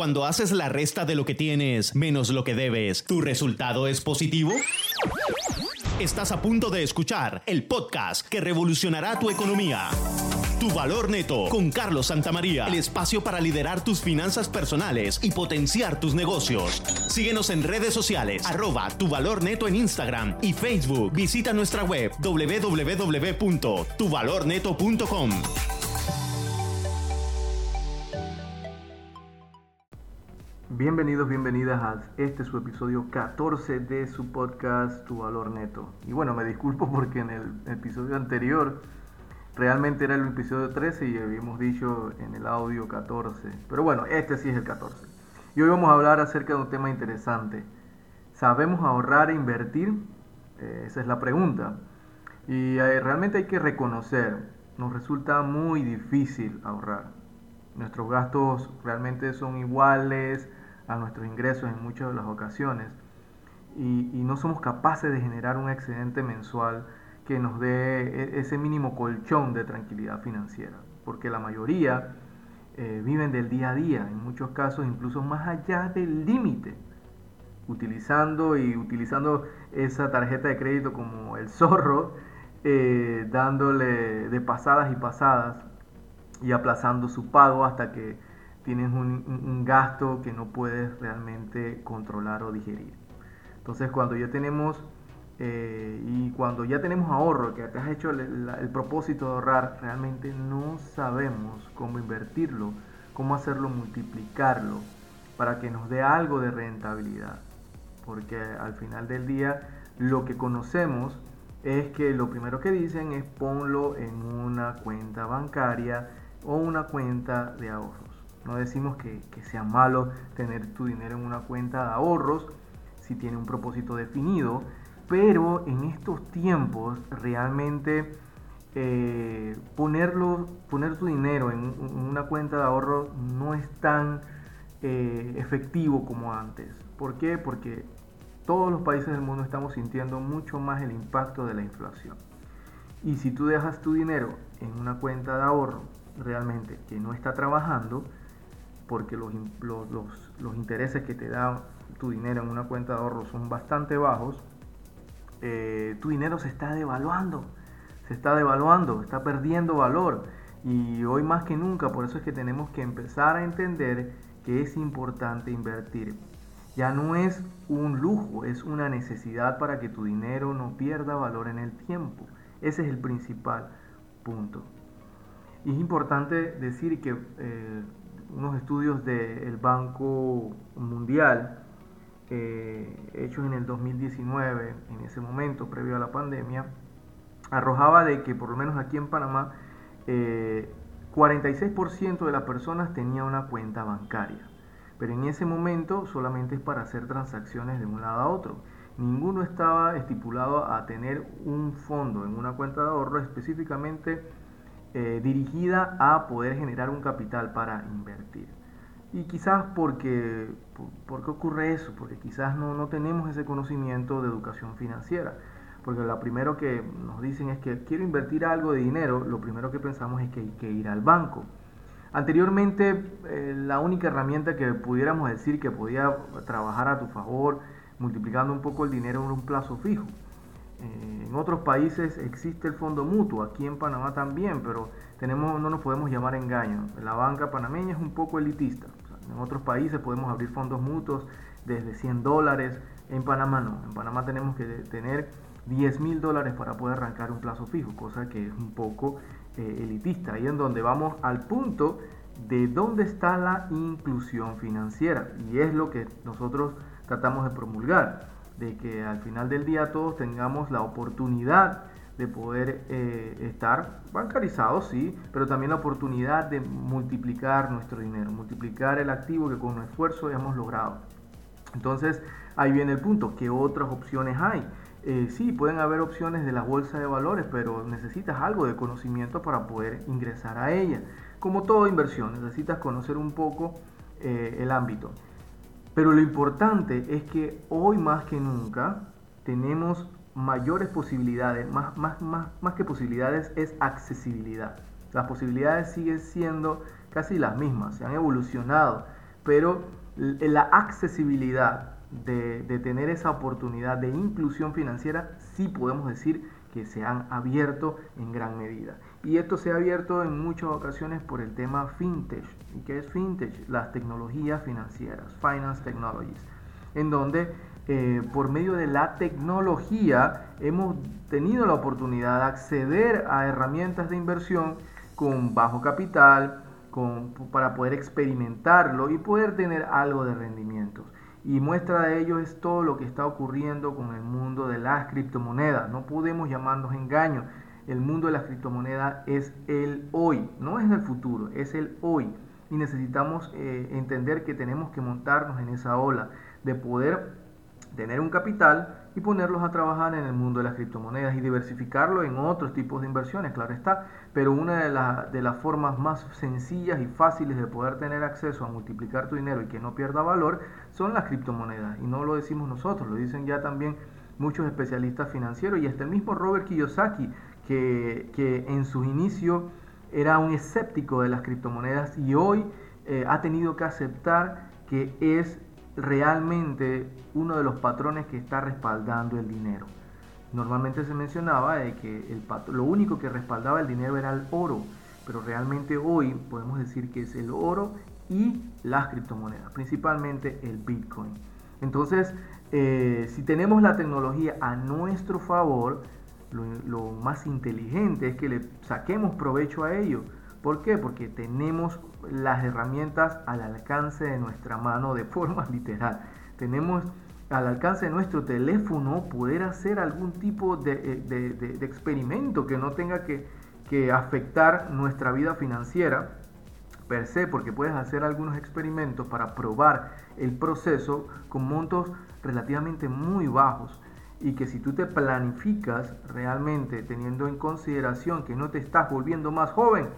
Cuando haces la resta de lo que tienes menos lo que debes, ¿tu resultado es positivo? Estás a punto de escuchar el podcast que revolucionará tu economía. Tu valor neto con Carlos Santamaría, el espacio para liderar tus finanzas personales y potenciar tus negocios. Síguenos en redes sociales, arroba tu valor neto en Instagram y Facebook. Visita nuestra web www.tuvalorneto.com. Bienvenidos, bienvenidas a este su episodio 14 de su podcast Tu Valor Neto. Y bueno, me disculpo porque en el episodio anterior realmente era el episodio 13 y habíamos dicho en el audio 14. Pero bueno, este sí es el 14. Y hoy vamos a hablar acerca de un tema interesante. ¿Sabemos ahorrar e invertir? Eh, esa es la pregunta. Y eh, realmente hay que reconocer, nos resulta muy difícil ahorrar. Nuestros gastos realmente son iguales a nuestros ingresos en muchas de las ocasiones. Y, no somos capaces de generar un excedente mensual que nos dé e, ese mínimo colchón de tranquilidad financiera, porque la mayoría eh, viven del día a día, en muchos casos incluso más allá del límite, utilizando y utilizando esa tarjeta de crédito como el zorro, eh, dándole de pasadas y pasadas y aplazando su pago hasta que tienes un, gasto que no puedes realmente controlar o digerir. Entonces cuando ya tenemos eh, y cuando ya tenemos ahorro, que te has hecho el, propósito de ahorrar, realmente no sabemos cómo invertirlo, cómo hacerlo multiplicarlo para que nos dé algo de rentabilidad. Porque al final del día lo que conocemos es que lo primero que dicen es ponlo en una cuenta bancaria o una cuenta de ahorros. No decimos que, sea malo tener tu dinero en una cuenta de ahorros si tiene un propósito definido, pero en estos tiempos realmente eh, ponerlo, poner tu dinero en, una cuenta de ahorro no es tan eh, efectivo como antes. ¿Por qué? Porque todos los países del mundo estamos sintiendo mucho más el impacto de la inflación. Y si tú dejas tu dinero en una cuenta de ahorro realmente que no está trabajando, porque los, los, intereses que te da tu dinero en una cuenta de ahorro son bastante bajos, eh, tu dinero se está devaluando, se está devaluando, está perdiendo valor. Y hoy más que nunca, por eso es que tenemos que empezar a entender que es importante invertir. Ya no es un lujo, es una necesidad para que tu dinero no pierda valor en el tiempo. Ese es el principal punto. Y es importante decir que eh, unos estudios del Banco Mundial eh, hechos en el 2019, en ese momento, previo a la pandemia, arrojaba de que por lo menos aquí en Panamá, 46% eh, de las personas tenía una cuenta bancaria. Pero en ese momento solamente es para hacer transacciones de un lado a otro. Ninguno estaba estipulado a tener un fondo en una cuenta de ahorro específicamente eh, dirigida a poder generar un capital para invertir. Y quizás porque, por, qué ocurre eso? Porque quizás no, no tenemos ese conocimiento de educación financiera. Porque lo primero que nos dicen es que quiero invertir algo de dinero, lo primero que pensamos es que hay que ir al banco. Anteriormente, eh, la única herramienta que pudiéramos decir que podía trabajar a tu favor, multiplicando un poco el dinero en un plazo fijo. En otros países existe el fondo mutuo, aquí en Panamá también, pero tenemos, no nos podemos llamar engaño. La banca panameña es un poco elitista. en otros países podemos abrir fondos mutuos desde 100 dólares, en Panamá no. En Panamá tenemos que tener 10 mil dólares para poder arrancar un plazo fijo, cosa que es un poco eh, elitista. Ahí en donde vamos al punto de dónde está la inclusión financiera y es lo que nosotros tratamos de promulgar de que al final del día todos tengamos la oportunidad de poder eh, estar bancarizados, sí, pero también la oportunidad de multiplicar nuestro dinero, multiplicar el activo que con esfuerzo hemos logrado. Entonces, ahí viene el punto, ¿qué otras opciones hay? Eh, sí, pueden haber opciones de la bolsa de valores, pero necesitas algo de conocimiento para poder ingresar a ella. Como toda inversión, necesitas conocer un poco eh, el ámbito. Pero lo importante es que hoy más que nunca tenemos mayores posibilidades, más, más, más, más que posibilidades es accesibilidad. Las posibilidades siguen siendo casi las mismas, se han evolucionado, pero la accesibilidad de, de tener esa oportunidad de inclusión financiera sí podemos decir que se han abierto en gran medida. Y esto se ha abierto en muchas ocasiones por el tema fintech. ¿Y qué es fintech? Las tecnologías financieras, finance technologies, en donde eh, por medio de la tecnología hemos tenido la oportunidad de acceder a herramientas de inversión con bajo capital, con, para poder experimentarlo y poder tener algo de rendimientos. Y muestra de ello es todo lo que está ocurriendo con el mundo de las criptomonedas. No podemos llamarnos engaños. El mundo de las criptomonedas es el hoy, no es el futuro, es el hoy. Y necesitamos eh, entender que tenemos que montarnos en esa ola de poder tener un capital y ponerlos a trabajar en el mundo de las criptomonedas y diversificarlo en otros tipos de inversiones, claro está. Pero una de, de las formas más sencillas y fáciles de poder tener acceso a multiplicar tu dinero y que no pierda valor son las criptomonedas. Y no lo decimos nosotros, lo dicen ya también muchos especialistas financieros y hasta el mismo Robert Kiyosaki, que, en sus inicios era un escéptico de las criptomonedas y hoy eh, ha tenido que aceptar que es realmente uno de los patrones que está respaldando el dinero. Normalmente se mencionaba de que el lo único que respaldaba el dinero era el oro, pero realmente hoy podemos decir que es el oro y las criptomonedas, principalmente el Bitcoin. Entonces, eh, si tenemos la tecnología a nuestro favor, lo, más inteligente es que le saquemos provecho a ello. ¿Por qué? Porque tenemos las herramientas al alcance de nuestra mano de forma literal. Tenemos al alcance de nuestro teléfono poder hacer algún tipo de, eh, experimento que no tenga que, que, afectar nuestra vida financiera per se, porque puedes hacer algunos experimentos para probar el proceso con montos relativamente muy bajos y que si tú te planificas realmente teniendo en consideración que no te estás volviendo más joven,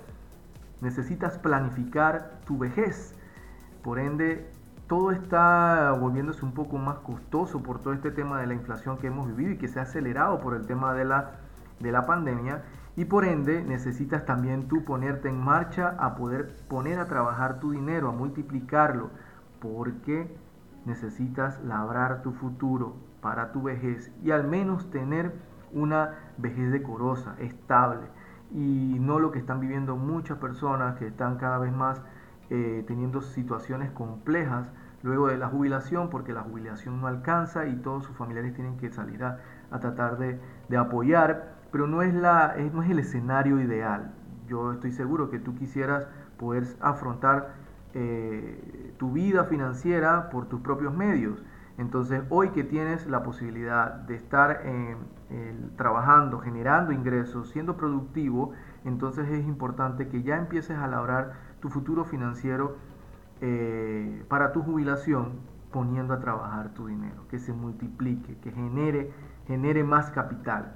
necesitas planificar tu vejez. Por ende, todo está volviéndose un poco más costoso por todo este tema de la inflación que hemos vivido y que se ha acelerado por el tema de la, de la pandemia. Y por ende necesitas también tú ponerte en marcha a poder poner a trabajar tu dinero, a multiplicarlo, porque necesitas labrar tu futuro para tu vejez y al menos tener una vejez decorosa, estable y no lo que están viviendo muchas personas que están cada vez más eh, teniendo situaciones complejas luego de la jubilación, porque la jubilación no alcanza y todos sus familiares tienen que salir a, tratar de, apoyar, pero no es, la, no es el escenario ideal. Yo estoy seguro que tú quisieras poder afrontar eh, tu vida financiera por tus propios medios. Entonces, hoy que tienes la posibilidad de estar trabajando, generando ingresos, siendo productivo, entonces es importante que ya empieces a labrar tu futuro financiero eh, para tu jubilación poniendo a trabajar tu dinero, que se multiplique, que genere, genere más capital.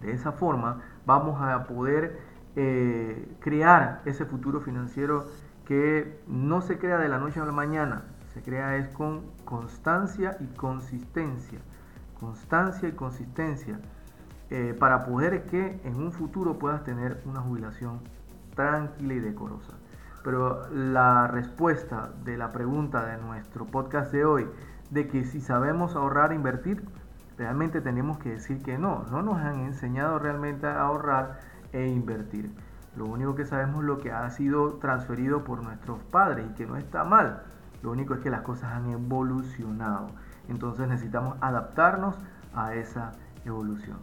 De esa forma vamos a poder eh, crear ese futuro financiero que no se crea de la noche a la mañana, se crea es con constancia y consistencia. Constancia y consistencia eh, para poder que en un futuro puedas tener una jubilación tranquila y decorosa. Pero la respuesta de la pregunta de nuestro podcast de hoy, de que si sabemos ahorrar e invertir, realmente tenemos que decir que no, no nos han enseñado realmente a ahorrar e invertir. Lo único que sabemos es lo que ha sido transferido por nuestros padres y que no está mal. Lo único es que las cosas han evolucionado. Entonces necesitamos adaptarnos a esa evolución.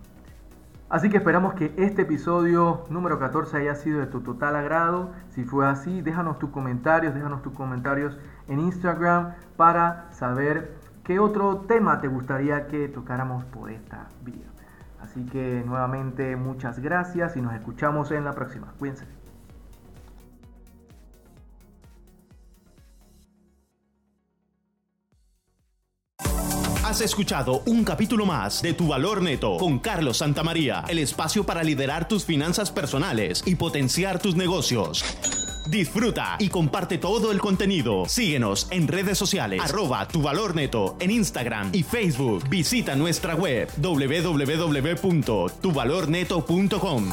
Así que esperamos que este episodio número 14 haya sido de tu total agrado. Si fue así, déjanos tus comentarios, déjanos tus comentarios en Instagram para saber qué otro tema te gustaría que tocáramos por esta vía. Así que nuevamente muchas gracias y nos escuchamos en la próxima. Cuídense. Has escuchado un capítulo más de Tu Valor Neto con Carlos Santamaría, el espacio para liderar tus finanzas personales y potenciar tus negocios. Disfruta y comparte todo el contenido. Síguenos en redes sociales, arroba tu valor neto, en Instagram y Facebook. Visita nuestra web www.tuvalorneto.com.